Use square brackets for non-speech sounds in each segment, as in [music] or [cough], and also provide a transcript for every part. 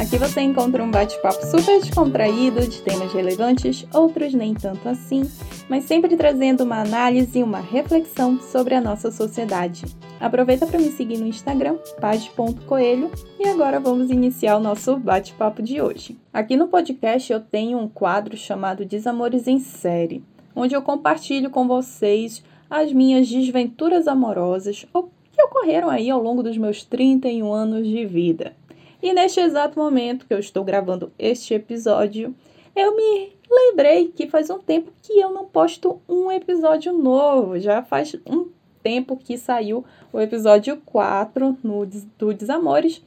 Aqui você encontra um bate-papo super descontraído de temas relevantes, outros nem tanto assim, mas sempre trazendo uma análise e uma reflexão sobre a nossa sociedade. Aproveita para me seguir no Instagram, page.coelho, e agora vamos iniciar o nosso bate-papo de hoje. Aqui no podcast eu tenho um quadro chamado Desamores em Série, onde eu compartilho com vocês as minhas desventuras amorosas que ocorreram aí ao longo dos meus 31 anos de vida. E neste exato momento que eu estou gravando este episódio, eu me lembrei que faz um tempo que eu não posto um episódio novo. Já faz um tempo que saiu o episódio 4 no, do Desamores.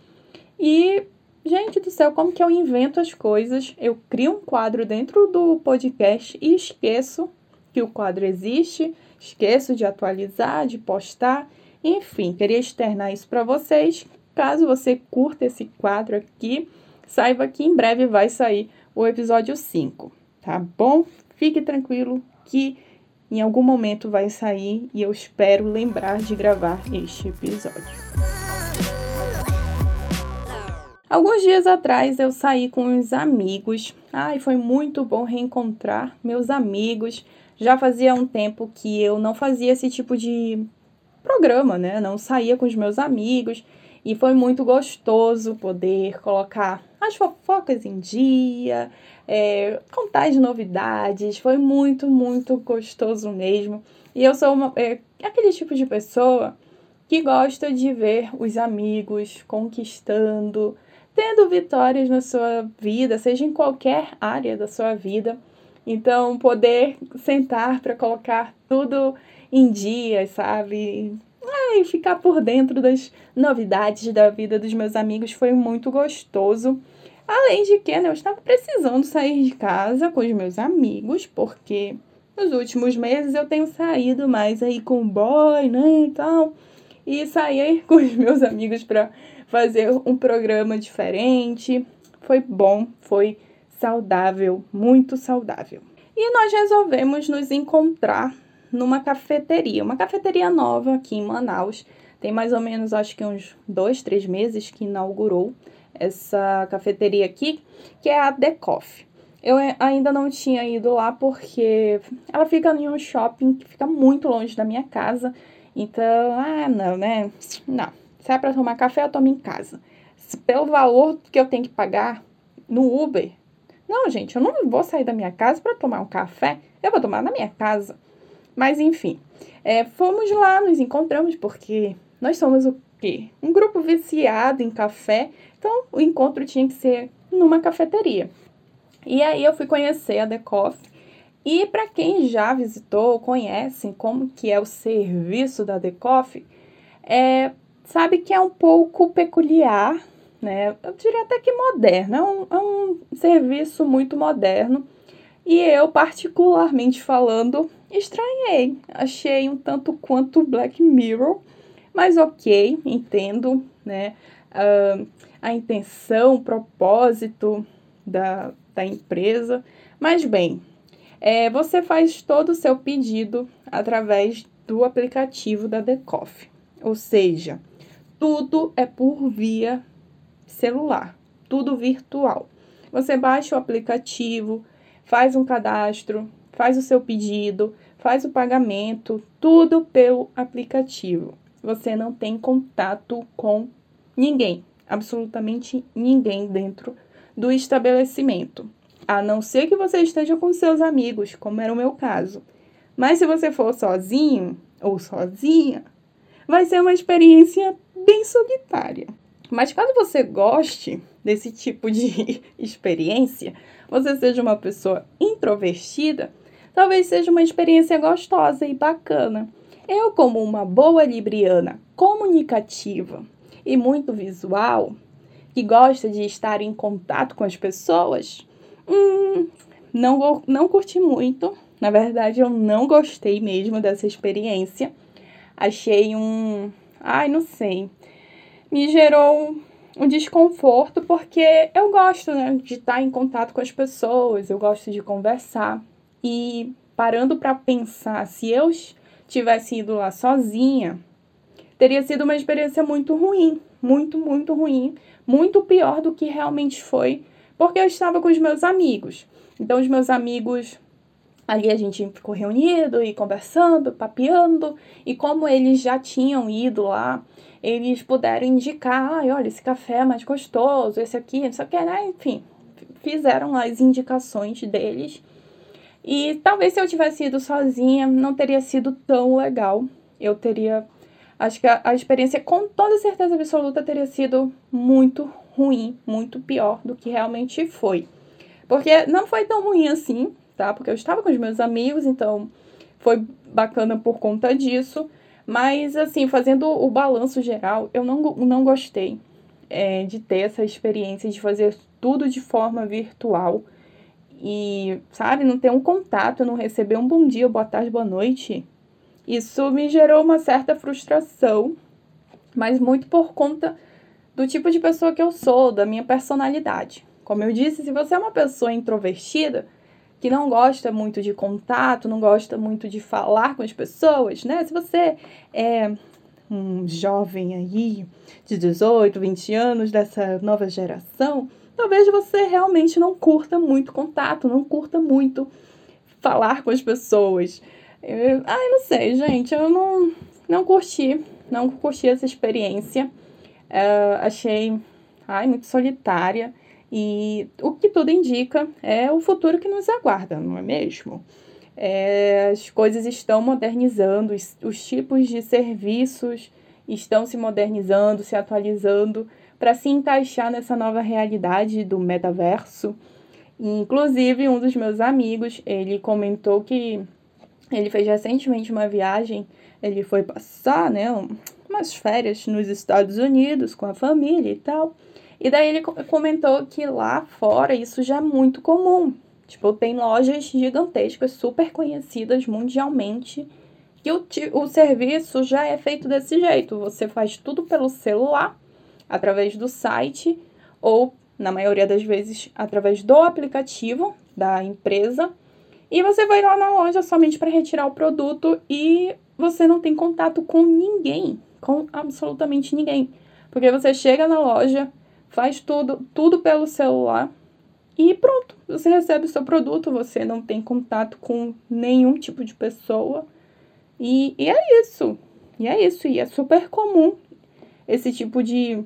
E, gente do céu, como que eu invento as coisas? Eu crio um quadro dentro do podcast e esqueço que o quadro existe Esqueço de atualizar, de postar. Enfim, queria externar isso para vocês. Caso você curta esse quadro aqui, saiba que em breve vai sair o episódio 5, tá bom? Fique tranquilo que em algum momento vai sair e eu espero lembrar de gravar este episódio. Alguns dias atrás eu saí com uns amigos. Ai, foi muito bom reencontrar meus amigos já fazia um tempo que eu não fazia esse tipo de programa, né? Não saía com os meus amigos e foi muito gostoso poder colocar as fofocas em dia, é, contar as novidades. Foi muito, muito gostoso mesmo. E eu sou uma, é, aquele tipo de pessoa que gosta de ver os amigos conquistando, tendo vitórias na sua vida, seja em qualquer área da sua vida. Então, poder sentar para colocar tudo em dia, sabe? E ficar por dentro das novidades da vida dos meus amigos foi muito gostoso. Além de que né, eu estava precisando sair de casa com os meus amigos, porque nos últimos meses eu tenho saído mais aí com o boy, né, e tal. E sair [laughs] com os meus amigos para fazer um programa diferente. Foi bom, foi saudável, muito saudável. E nós resolvemos nos encontrar numa cafeteria, uma cafeteria nova aqui em Manaus. Tem mais ou menos, acho que uns dois, três meses que inaugurou essa cafeteria aqui, que é a The Coffee. Eu ainda não tinha ido lá porque ela fica em um shopping que fica muito longe da minha casa. Então, ah, não, né? Não. Se é para tomar café, eu tomo em casa. Pelo valor que eu tenho que pagar no Uber, não, gente, eu não vou sair da minha casa para tomar um café, eu vou tomar na minha casa. Mas enfim, é, fomos lá, nos encontramos, porque nós somos o quê? Um grupo viciado em café, então o encontro tinha que ser numa cafeteria. E aí eu fui conhecer a The Coffee, e para quem já visitou, conhece como que é o serviço da The Coffee, é, sabe que é um pouco peculiar, né? Eu diria até que moderno, é um, é um serviço muito moderno. E eu, particularmente falando, estranhei. Achei um tanto quanto Black Mirror, mas ok, entendo, né? Uh, a intenção, o propósito da, da empresa. Mas bem, é, você faz todo o seu pedido através do aplicativo da Decoff. Ou seja, tudo é por via celular, tudo virtual. Você baixa o aplicativo, faz um cadastro, faz o seu pedido, faz o pagamento, tudo pelo aplicativo. Você não tem contato com ninguém, absolutamente ninguém dentro do estabelecimento, a não ser que você esteja com seus amigos, como era o meu caso. Mas se você for sozinho ou sozinha, vai ser uma experiência bem solitária. Mas caso você goste desse tipo de [laughs] experiência, você seja uma pessoa introvertida, talvez seja uma experiência gostosa e bacana. Eu, como uma boa libriana comunicativa e muito visual, que gosta de estar em contato com as pessoas, hum, não, não curti muito. Na verdade, eu não gostei mesmo dessa experiência. Achei um. Ai, não sei me gerou um desconforto, porque eu gosto né, de estar em contato com as pessoas, eu gosto de conversar. E parando para pensar, se eu tivesse ido lá sozinha, teria sido uma experiência muito ruim, muito, muito ruim, muito pior do que realmente foi, porque eu estava com os meus amigos. Então, os meus amigos Ali a gente ficou reunido e conversando, papeando, e como eles já tinham ido lá, eles puderam indicar, ah, olha, esse café é mais gostoso, esse aqui, não sei o que, né? Enfim, fizeram as indicações deles. E talvez se eu tivesse ido sozinha, não teria sido tão legal. Eu teria. Acho que a, a experiência, com toda certeza absoluta, teria sido muito ruim, muito pior do que realmente foi. Porque não foi tão ruim assim, tá? Porque eu estava com os meus amigos, então foi bacana por conta disso. Mas, assim, fazendo o balanço geral, eu não, não gostei é, de ter essa experiência de fazer tudo de forma virtual. E, sabe, não ter um contato, não receber um bom dia, boa tarde, boa noite. Isso me gerou uma certa frustração, mas muito por conta do tipo de pessoa que eu sou, da minha personalidade. Como eu disse, se você é uma pessoa introvertida, que não gosta muito de contato, não gosta muito de falar com as pessoas, né? Se você é um jovem aí de 18, 20 anos dessa nova geração, talvez você realmente não curta muito contato, não curta muito falar com as pessoas. Ai, não sei, gente, eu não, não curti, não curti essa experiência. Uh, achei, ai, muito solitária. E o que tudo indica é o futuro que nos aguarda, não é mesmo? É, as coisas estão modernizando, os, os tipos de serviços estão se modernizando, se atualizando para se encaixar nessa nova realidade do metaverso. inclusive, um dos meus amigos, ele comentou que ele fez recentemente uma viagem, ele foi passar, né, umas férias nos Estados Unidos com a família e tal. E daí ele comentou que lá fora isso já é muito comum. Tipo, tem lojas gigantescas, super conhecidas mundialmente, que o, o serviço já é feito desse jeito. Você faz tudo pelo celular, através do site, ou, na maioria das vezes, através do aplicativo da empresa. E você vai lá na loja somente para retirar o produto e você não tem contato com ninguém, com absolutamente ninguém. Porque você chega na loja, faz tudo, tudo pelo celular e pronto, você recebe o seu produto, você não tem contato com nenhum tipo de pessoa. E, e é isso. E é isso. E é super comum esse tipo de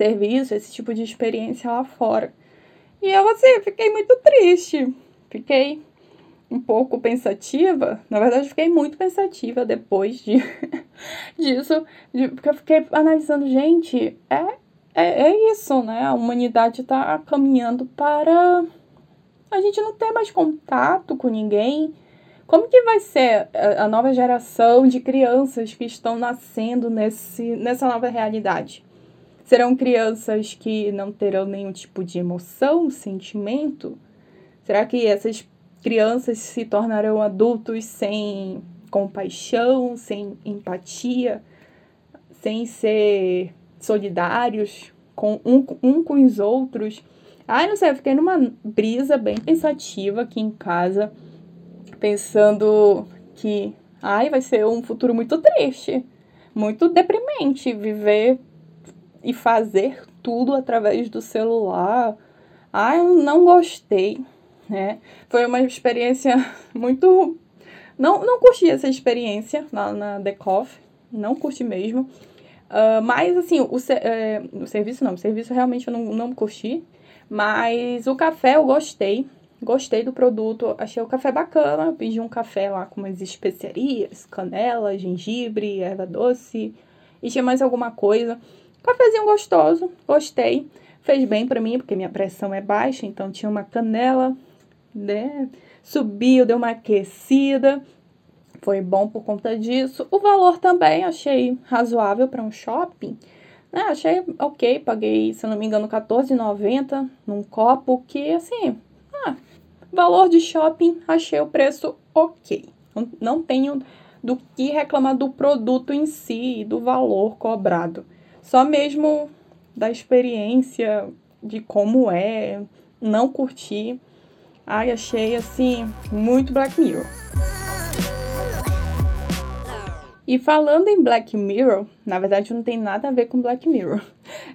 serviço, esse tipo de experiência lá fora. E eu, assim, fiquei muito triste. Fiquei um pouco pensativa. Na verdade, fiquei muito pensativa depois de, [laughs] disso. De, porque eu fiquei analisando, gente, é é, é isso, né? A humanidade está caminhando para a gente não ter mais contato com ninguém. Como que vai ser a nova geração de crianças que estão nascendo nesse, nessa nova realidade? Serão crianças que não terão nenhum tipo de emoção, sentimento? Será que essas crianças se tornarão adultos sem compaixão, sem empatia, sem ser solidários com um, um com os outros. Ai, não sei, eu fiquei numa brisa bem pensativa aqui em casa, pensando que, ai, vai ser um futuro muito triste, muito deprimente viver e fazer tudo através do celular. Ai, eu não gostei, né? Foi uma experiência [laughs] muito. Não, não curti essa experiência na The Coffee, não curti mesmo. Uh, mas, assim, o, é, o serviço não, o serviço realmente eu não, não curti. Mas o café eu gostei. Gostei do produto, achei o café bacana. Pedi um café lá com umas especiarias, canela, gengibre, erva doce. E tinha mais alguma coisa. Cafezinho gostoso, gostei. Fez bem para mim, porque minha pressão é baixa, então tinha uma canela, né? Subiu, deu uma aquecida. Foi bom por conta disso. O valor também achei razoável para um shopping. Né? Achei ok, paguei, se não me engano, R$14,90 num copo, que assim, ah, valor de shopping, achei o preço ok. Não, tenho do que reclamar do produto em si e do valor cobrado. Só mesmo da experiência de como é, não curti. Ai, achei assim muito Black Mirror. E falando em Black Mirror, na verdade não tem nada a ver com Black Mirror.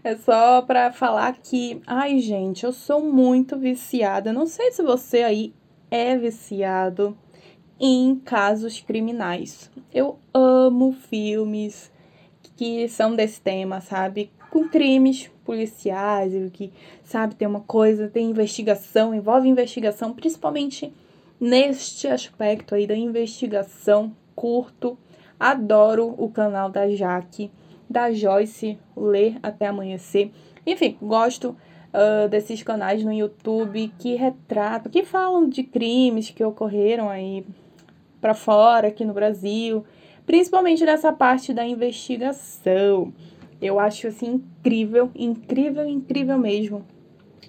É só para falar que, ai gente, eu sou muito viciada. Não sei se você aí é viciado em casos criminais. Eu amo filmes que são desse tema, sabe? Com crimes policiais, que, sabe, tem uma coisa, tem investigação, envolve investigação, principalmente neste aspecto aí da investigação curto Adoro o canal da Jaque, da Joyce, Ler Até Amanhecer. Enfim, gosto uh, desses canais no YouTube que retratam, que falam de crimes que ocorreram aí para fora, aqui no Brasil, principalmente nessa parte da investigação. Eu acho assim incrível, incrível, incrível mesmo.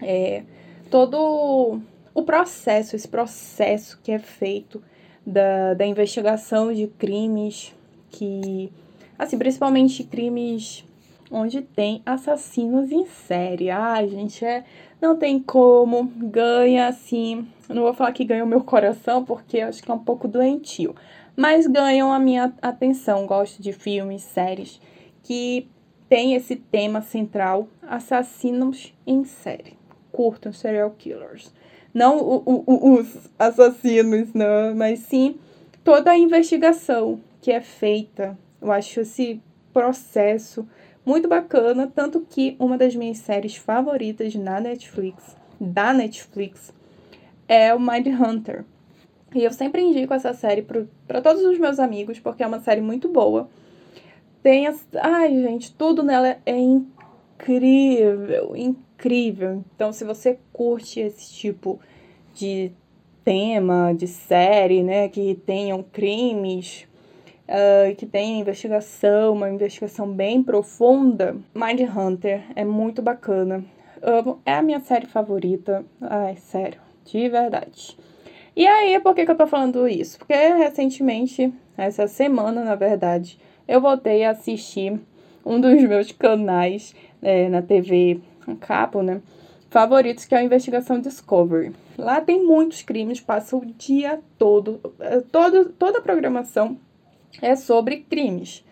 É, todo o processo, esse processo que é feito da, da investigação de crimes que, assim, principalmente crimes onde tem assassinos em série. Ai, gente, é, não tem como, ganha assim, não vou falar que ganha o meu coração porque acho que é um pouco doentio, mas ganham a minha atenção. Gosto de filmes, séries que tem esse tema central, assassinos em série. Curtam serial killers. Não o, o, os assassinos, não, mas sim toda a investigação que é feita. Eu acho esse processo muito bacana, tanto que uma das minhas séries favoritas na Netflix, da Netflix, é o Mind Hunter. E eu sempre indico essa série para todos os meus amigos, porque é uma série muito boa. Tem as. Ai, gente, tudo nela é incrível, incrível. Então, se você curte esse tipo de tema, de série, né, que tenham crimes, uh, que tem investigação, uma investigação bem profunda, Mind Hunter é muito bacana. Amo, é a minha série favorita. Ai, sério, de verdade. E aí, por que, que eu tô falando isso? Porque recentemente, essa semana, na verdade, eu voltei a assistir um dos meus canais é, na TV Capo, né? Favoritos, que é a Investigação Discovery. Lá tem muitos crimes, passa o dia todo, é, todo toda a programação é sobre crimes.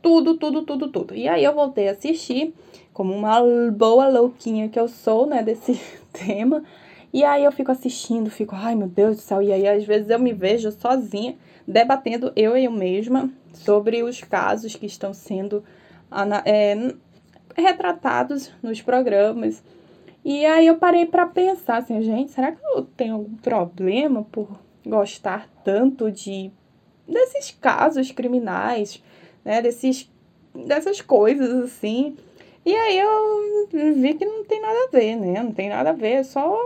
Tudo, tudo, tudo, tudo. E aí eu voltei a assistir, como uma boa louquinha que eu sou, né, desse [laughs] tema. E aí eu fico assistindo, fico, ai meu Deus do céu. E aí às vezes eu me vejo sozinha, debatendo eu e eu mesma sobre os casos que estão sendo é, retratados nos programas. E aí eu parei para pensar assim, gente, será que eu tenho algum problema por gostar tanto de desses casos criminais, né, desses, dessas coisas assim. E aí eu vi que não tem nada a ver, né? Não tem nada a ver, é só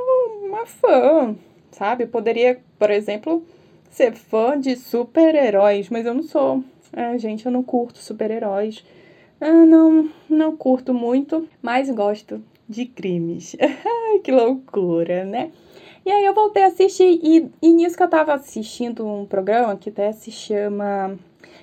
uma fã, sabe? Poderia, por exemplo, ser fã de super-heróis, mas eu não sou. É, gente, eu não curto super-heróis. Eu não, não curto muito, mas gosto de crimes. [laughs] que loucura, né? E aí eu voltei a assistir, e, e nisso que eu tava assistindo um programa que até se chama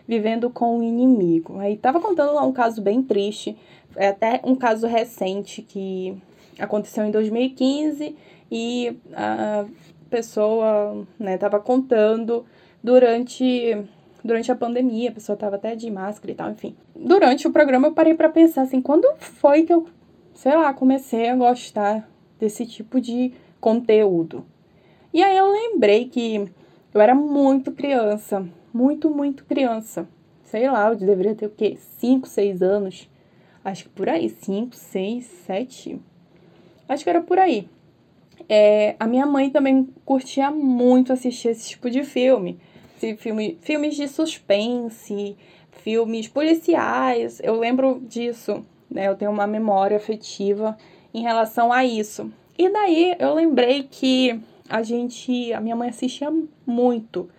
Vivendo com o Inimigo. Aí tava contando lá um caso bem triste, é até um caso recente que aconteceu em 2015 e a pessoa, né, tava contando durante durante a pandemia, a pessoa tava até de máscara e tal, enfim. Durante o programa eu parei para pensar assim, quando foi que eu, sei lá, comecei a gostar desse tipo de conteúdo. E aí eu lembrei que eu era muito criança, muito, muito criança. Sei lá, eu deveria ter o quê? 5, 6 anos. Acho que por aí, 5, 6, 7. Acho que era por aí. É, a minha mãe também curtia muito assistir esse tipo de filme. Filme filmes de suspense, filmes policiais. Eu lembro disso, né? Eu tenho uma memória afetiva em relação a isso. E daí eu lembrei que a gente, a minha mãe assistia muito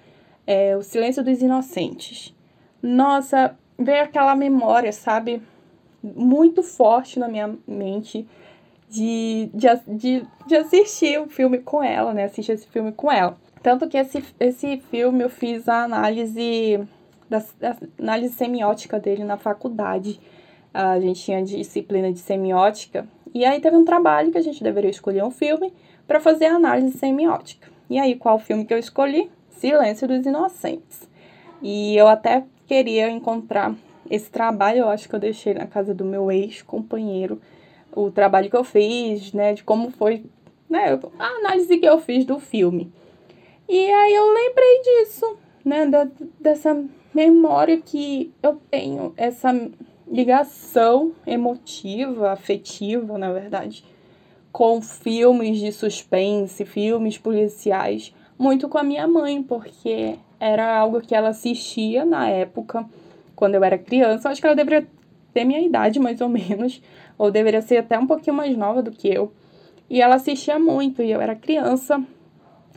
é, O Silêncio dos Inocentes. Nossa, veio aquela memória, sabe, muito forte na minha mente de, de, de, de assistir o filme com ela, né? Assistir esse filme com ela. Tanto que esse, esse filme eu fiz a análise, da, da análise semiótica dele na faculdade. a gente tinha disciplina de semiótica, e aí teve um trabalho que a gente deveria escolher um filme para fazer análise semiótica. E aí, qual filme que eu escolhi? Silêncio dos Inocentes. E eu até queria encontrar esse trabalho, eu acho que eu deixei na casa do meu ex-companheiro, o trabalho que eu fiz, né, de como foi, né, a análise que eu fiz do filme. E aí eu lembrei disso, né, da, dessa memória que eu tenho, essa ligação emotiva, afetiva, na verdade, com filmes de suspense, filmes policiais, muito com a minha mãe, porque era algo que ela assistia na época, quando eu era criança. Eu acho que ela deveria ter minha idade, mais ou menos, ou deveria ser até um pouquinho mais nova do que eu. E ela assistia muito, e eu era criança,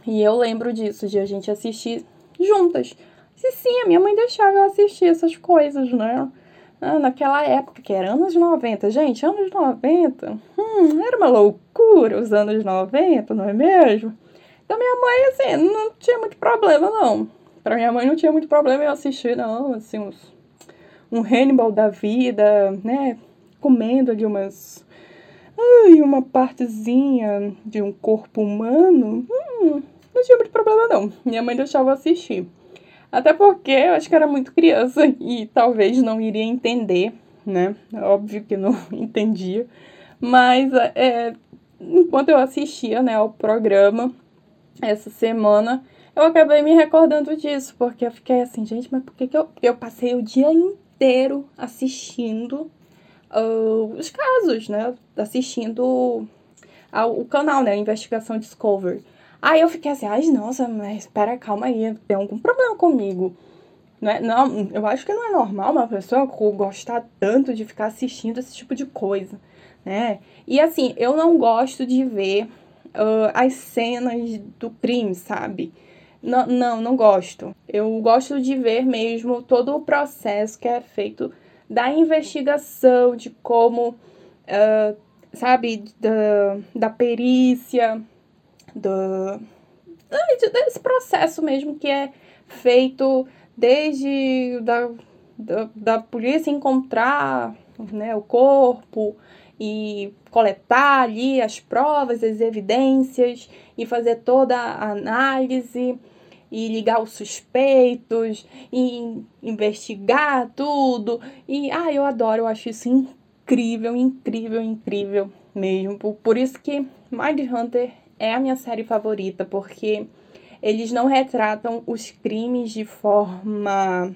e eu lembro disso, de a gente assistir juntas. E sim, a minha mãe deixava eu assistir essas coisas, né? Ah, naquela época, que era anos 90. Gente, anos 90, hum, era uma loucura os anos 90, não é mesmo? Então minha mãe, assim, não tinha muito problema, não. Pra minha mãe não tinha muito problema eu assistir, não, assim, uns, um Hannibal da vida, né? Comendo ali umas... Ai, uma partezinha de um corpo humano. Hum, não tinha muito problema, não. Minha mãe deixava assistir. Até porque eu acho que era muito criança [laughs] e talvez não iria entender, né? Óbvio que não [laughs] entendia. Mas é, enquanto eu assistia né, ao programa essa semana, eu acabei me recordando disso, porque eu fiquei assim, gente, mas por que, que eu, eu passei o dia inteiro assistindo uh, os casos, né? Assistindo ao, o canal, né? Investigação Discovery. Aí eu fiquei assim, ai, nossa, mas espera, calma aí, tem algum problema comigo. Não, é, não, eu acho que não é normal uma pessoa gostar tanto de ficar assistindo esse tipo de coisa, né? E assim, eu não gosto de ver uh, as cenas do crime, sabe? Não, não, não gosto. Eu gosto de ver mesmo todo o processo que é feito da investigação, de como, uh, sabe, da, da perícia, do, desse processo mesmo que é feito desde da, da, da polícia encontrar né, o corpo e coletar ali as provas, as evidências e fazer toda a análise e ligar os suspeitos e investigar tudo. E ah, eu adoro, eu acho isso incrível, incrível, incrível mesmo. Por, isso que Mind Hunter é a minha série favorita, porque eles não retratam os crimes de forma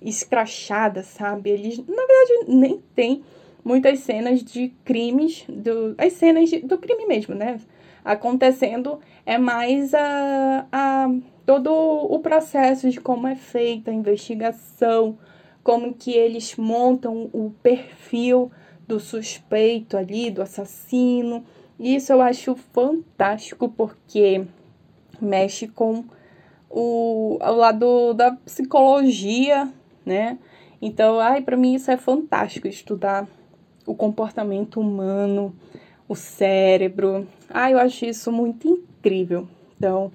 escrachada, sabe? Eles, na verdade, nem tem muitas cenas de crimes, do, as cenas de, do crime mesmo, né? Acontecendo, é mais a, a todo o processo de como é feita a investigação, como que eles montam o perfil do suspeito ali, do assassino, isso eu acho fantástico porque mexe com o, o lado da psicologia, né? Então, ai, para mim isso é fantástico estudar o comportamento humano, o cérebro. Ai, eu acho isso muito incrível. Então,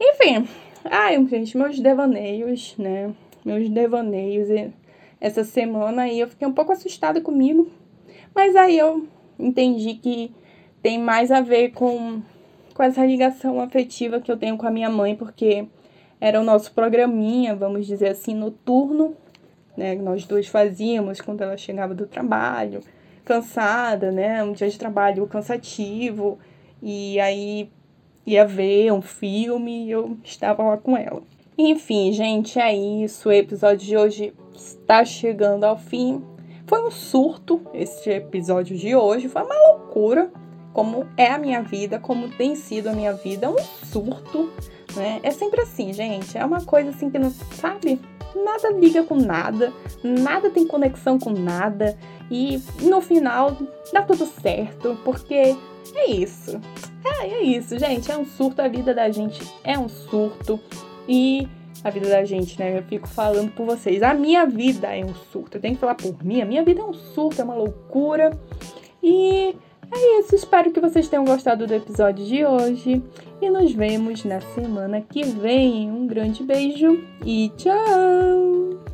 enfim, ai, gente, meus devaneios, né? Meus devaneios essa semana aí eu fiquei um pouco assustada comigo, mas aí eu entendi que tem mais a ver com, com essa ligação afetiva que eu tenho com a minha mãe, porque era o nosso programinha, vamos dizer assim, noturno, né? Nós dois fazíamos quando ela chegava do trabalho, cansada, né? Um dia de trabalho cansativo, e aí ia ver um filme e eu estava lá com ela. Enfim, gente, é isso. O episódio de hoje está chegando ao fim. Foi um surto esse episódio de hoje, foi uma loucura como é a minha vida, como tem sido a minha vida, um surto, né? É sempre assim, gente. É uma coisa assim que não sabe, nada liga com nada, nada tem conexão com nada e no final dá tudo certo, porque é isso. É, é isso, gente. É um surto, a vida da gente é um surto e a vida da gente, né? Eu fico falando por vocês. A minha vida é um surto. Eu tenho que falar por mim. A minha vida é um surto, é uma loucura. E é isso, espero que vocês tenham gostado do episódio de hoje e nos vemos na semana que vem. Um grande beijo e tchau!